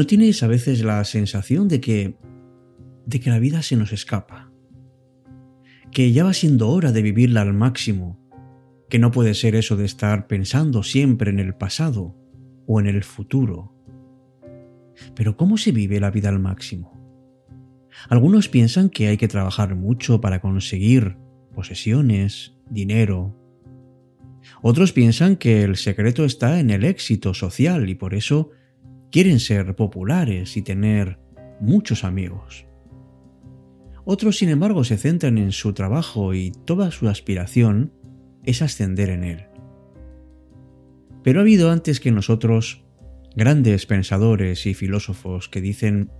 ¿No tienes a veces la sensación de que de que la vida se nos escapa? Que ya va siendo hora de vivirla al máximo, que no puede ser eso de estar pensando siempre en el pasado o en el futuro. Pero ¿cómo se vive la vida al máximo? Algunos piensan que hay que trabajar mucho para conseguir posesiones, dinero. Otros piensan que el secreto está en el éxito social y por eso quieren ser populares y tener muchos amigos. Otros, sin embargo, se centran en su trabajo y toda su aspiración es ascender en él. Pero ha habido antes que nosotros grandes pensadores y filósofos que dicen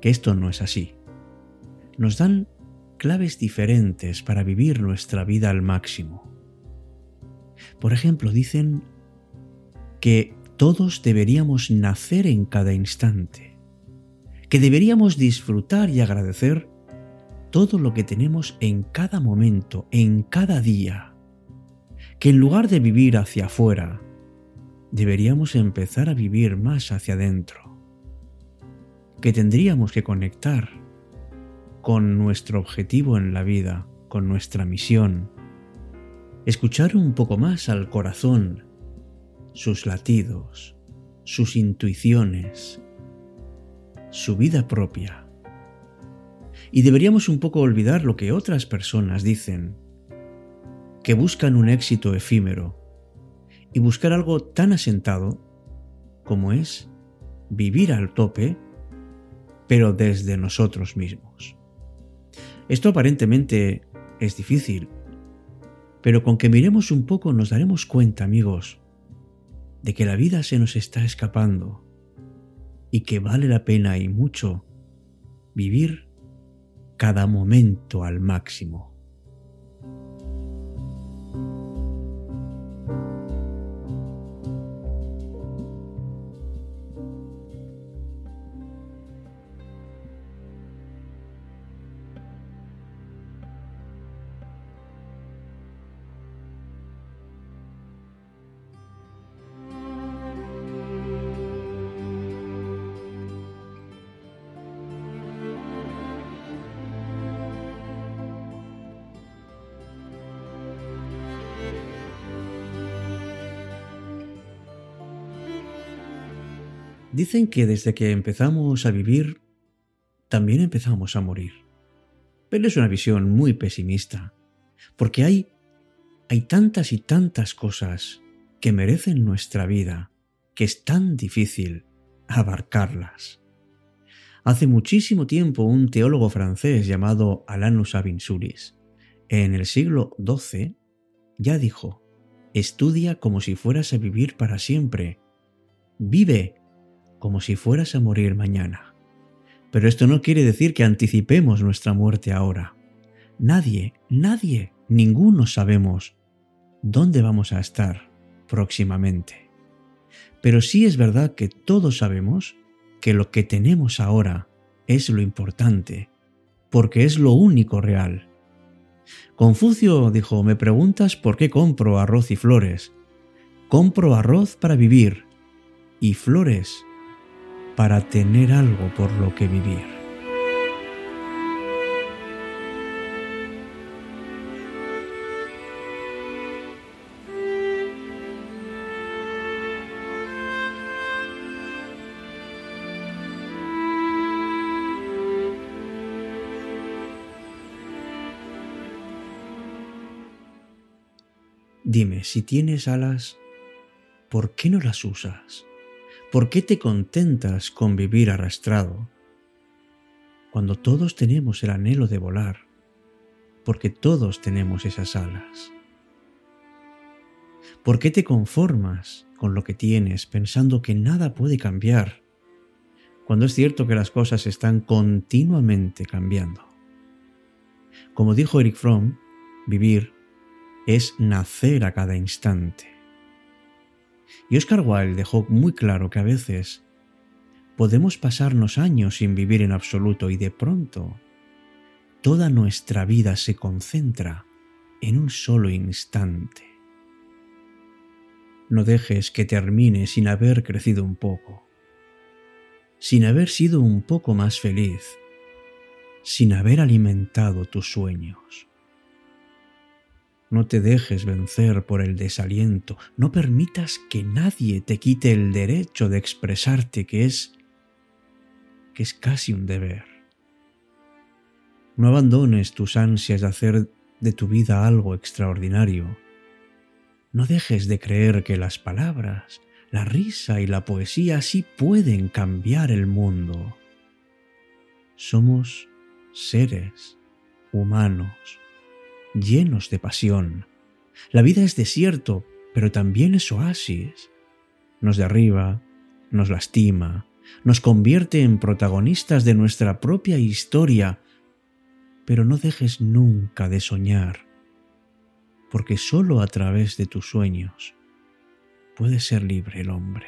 que esto no es así. Nos dan claves diferentes para vivir nuestra vida al máximo. Por ejemplo, dicen que todos deberíamos nacer en cada instante, que deberíamos disfrutar y agradecer todo lo que tenemos en cada momento, en cada día, que en lugar de vivir hacia afuera, deberíamos empezar a vivir más hacia adentro, que tendríamos que conectar con nuestro objetivo en la vida, con nuestra misión, escuchar un poco más al corazón sus latidos, sus intuiciones, su vida propia. Y deberíamos un poco olvidar lo que otras personas dicen, que buscan un éxito efímero, y buscar algo tan asentado como es vivir al tope, pero desde nosotros mismos. Esto aparentemente es difícil, pero con que miremos un poco nos daremos cuenta, amigos, de que la vida se nos está escapando y que vale la pena y mucho vivir cada momento al máximo. Dicen que desde que empezamos a vivir, también empezamos a morir. Pero es una visión muy pesimista, porque hay, hay tantas y tantas cosas que merecen nuestra vida que es tan difícil abarcarlas. Hace muchísimo tiempo un teólogo francés llamado Alanus Avinsuris, en el siglo XII, ya dijo, estudia como si fueras a vivir para siempre, vive como si fueras a morir mañana. Pero esto no quiere decir que anticipemos nuestra muerte ahora. Nadie, nadie, ninguno sabemos dónde vamos a estar próximamente. Pero sí es verdad que todos sabemos que lo que tenemos ahora es lo importante, porque es lo único real. Confucio dijo, me preguntas por qué compro arroz y flores. Compro arroz para vivir y flores para tener algo por lo que vivir. Dime, si tienes alas, ¿por qué no las usas? ¿Por qué te contentas con vivir arrastrado? Cuando todos tenemos el anhelo de volar, porque todos tenemos esas alas. ¿Por qué te conformas con lo que tienes pensando que nada puede cambiar, cuando es cierto que las cosas están continuamente cambiando? Como dijo Eric Fromm, vivir es nacer a cada instante. Y Oscar Wilde dejó muy claro que a veces podemos pasarnos años sin vivir en absoluto y de pronto toda nuestra vida se concentra en un solo instante. No dejes que termine sin haber crecido un poco. sin haber sido un poco más feliz, sin haber alimentado tus sueños. No te dejes vencer por el desaliento, no permitas que nadie te quite el derecho de expresarte que es que es casi un deber. No abandones tus ansias de hacer de tu vida algo extraordinario. No dejes de creer que las palabras, la risa y la poesía sí pueden cambiar el mundo. Somos seres humanos, llenos de pasión. La vida es desierto, pero también es oasis. Nos derriba, nos lastima, nos convierte en protagonistas de nuestra propia historia, pero no dejes nunca de soñar, porque sólo a través de tus sueños puede ser libre el hombre.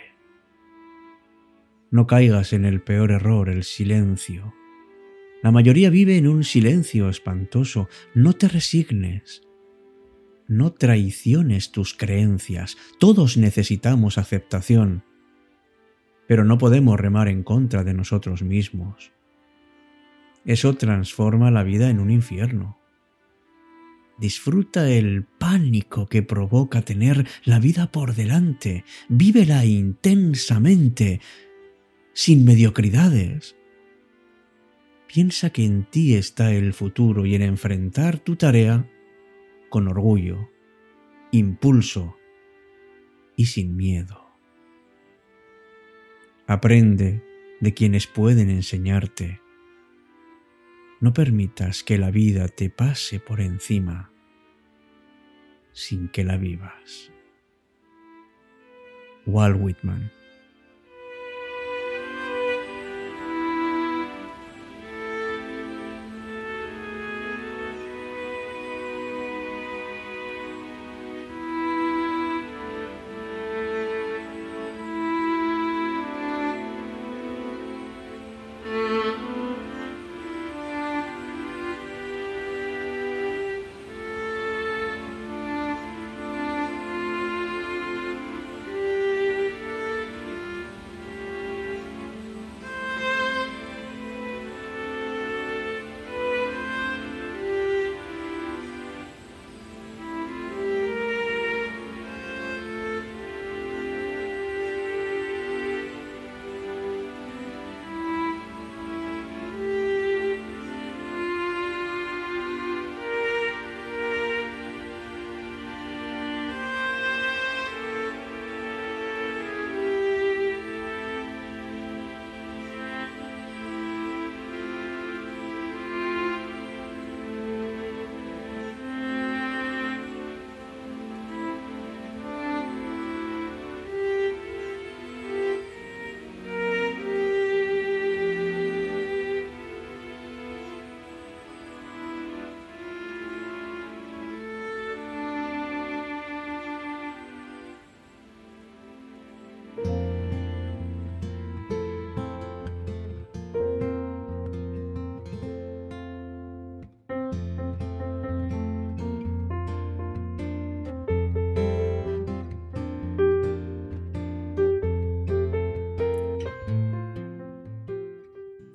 No caigas en el peor error, el silencio. La mayoría vive en un silencio espantoso. No te resignes. No traiciones tus creencias. Todos necesitamos aceptación. Pero no podemos remar en contra de nosotros mismos. Eso transforma la vida en un infierno. Disfruta el pánico que provoca tener la vida por delante. Vívela intensamente, sin mediocridades. Piensa que en ti está el futuro y en enfrentar tu tarea con orgullo, impulso y sin miedo. Aprende de quienes pueden enseñarte. No permitas que la vida te pase por encima sin que la vivas. Walt Whitman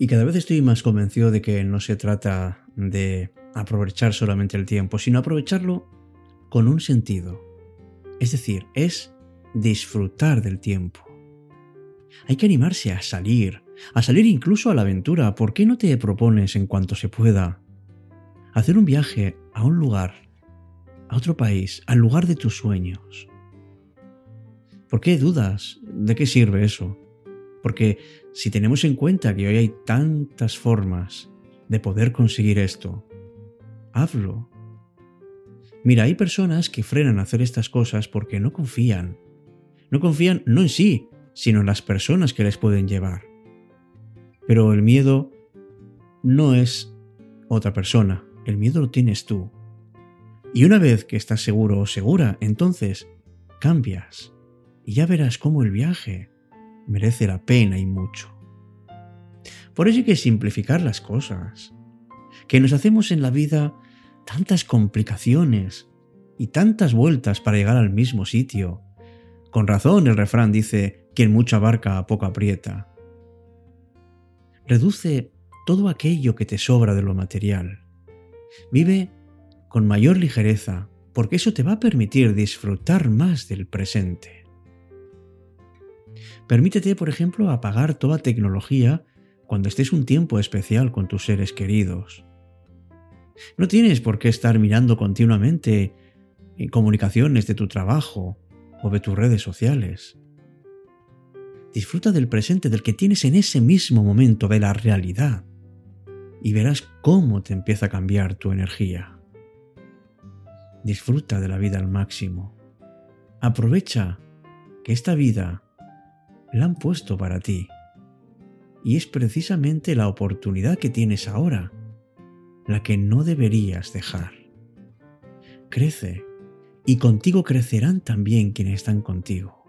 Y cada vez estoy más convencido de que no se trata de aprovechar solamente el tiempo, sino aprovecharlo con un sentido. Es decir, es disfrutar del tiempo. Hay que animarse a salir, a salir incluso a la aventura. ¿Por qué no te propones en cuanto se pueda hacer un viaje a un lugar, a otro país, al lugar de tus sueños? ¿Por qué dudas? ¿De qué sirve eso? Porque si tenemos en cuenta que hoy hay tantas formas de poder conseguir esto, hazlo. Mira, hay personas que frenan a hacer estas cosas porque no confían. No confían no en sí, sino en las personas que les pueden llevar. Pero el miedo no es otra persona, el miedo lo tienes tú. Y una vez que estás seguro o segura, entonces cambias y ya verás cómo el viaje merece la pena y mucho. Por eso hay que simplificar las cosas, que nos hacemos en la vida tantas complicaciones y tantas vueltas para llegar al mismo sitio. Con razón el refrán dice, quien mucho abarca, poco aprieta. Reduce todo aquello que te sobra de lo material. Vive con mayor ligereza, porque eso te va a permitir disfrutar más del presente. Permítete, por ejemplo, apagar toda tecnología cuando estés un tiempo especial con tus seres queridos. No tienes por qué estar mirando continuamente en comunicaciones de tu trabajo o de tus redes sociales. Disfruta del presente, del que tienes en ese mismo momento, de la realidad, y verás cómo te empieza a cambiar tu energía. Disfruta de la vida al máximo. Aprovecha que esta vida la han puesto para ti. Y es precisamente la oportunidad que tienes ahora la que no deberías dejar. Crece y contigo crecerán también quienes están contigo.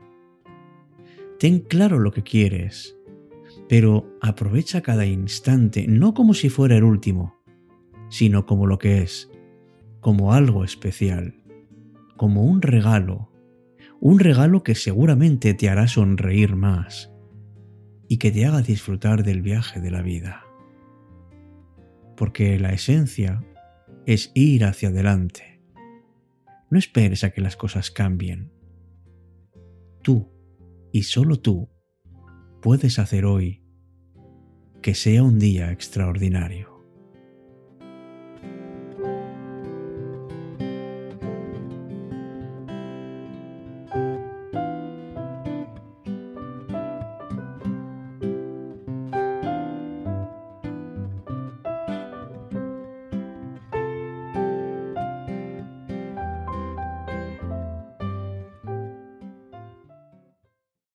Ten claro lo que quieres, pero aprovecha cada instante no como si fuera el último, sino como lo que es, como algo especial, como un regalo, un regalo que seguramente te hará sonreír más y que te haga disfrutar del viaje de la vida. Porque la esencia es ir hacia adelante. No esperes a que las cosas cambien. Tú, y solo tú, puedes hacer hoy que sea un día extraordinario.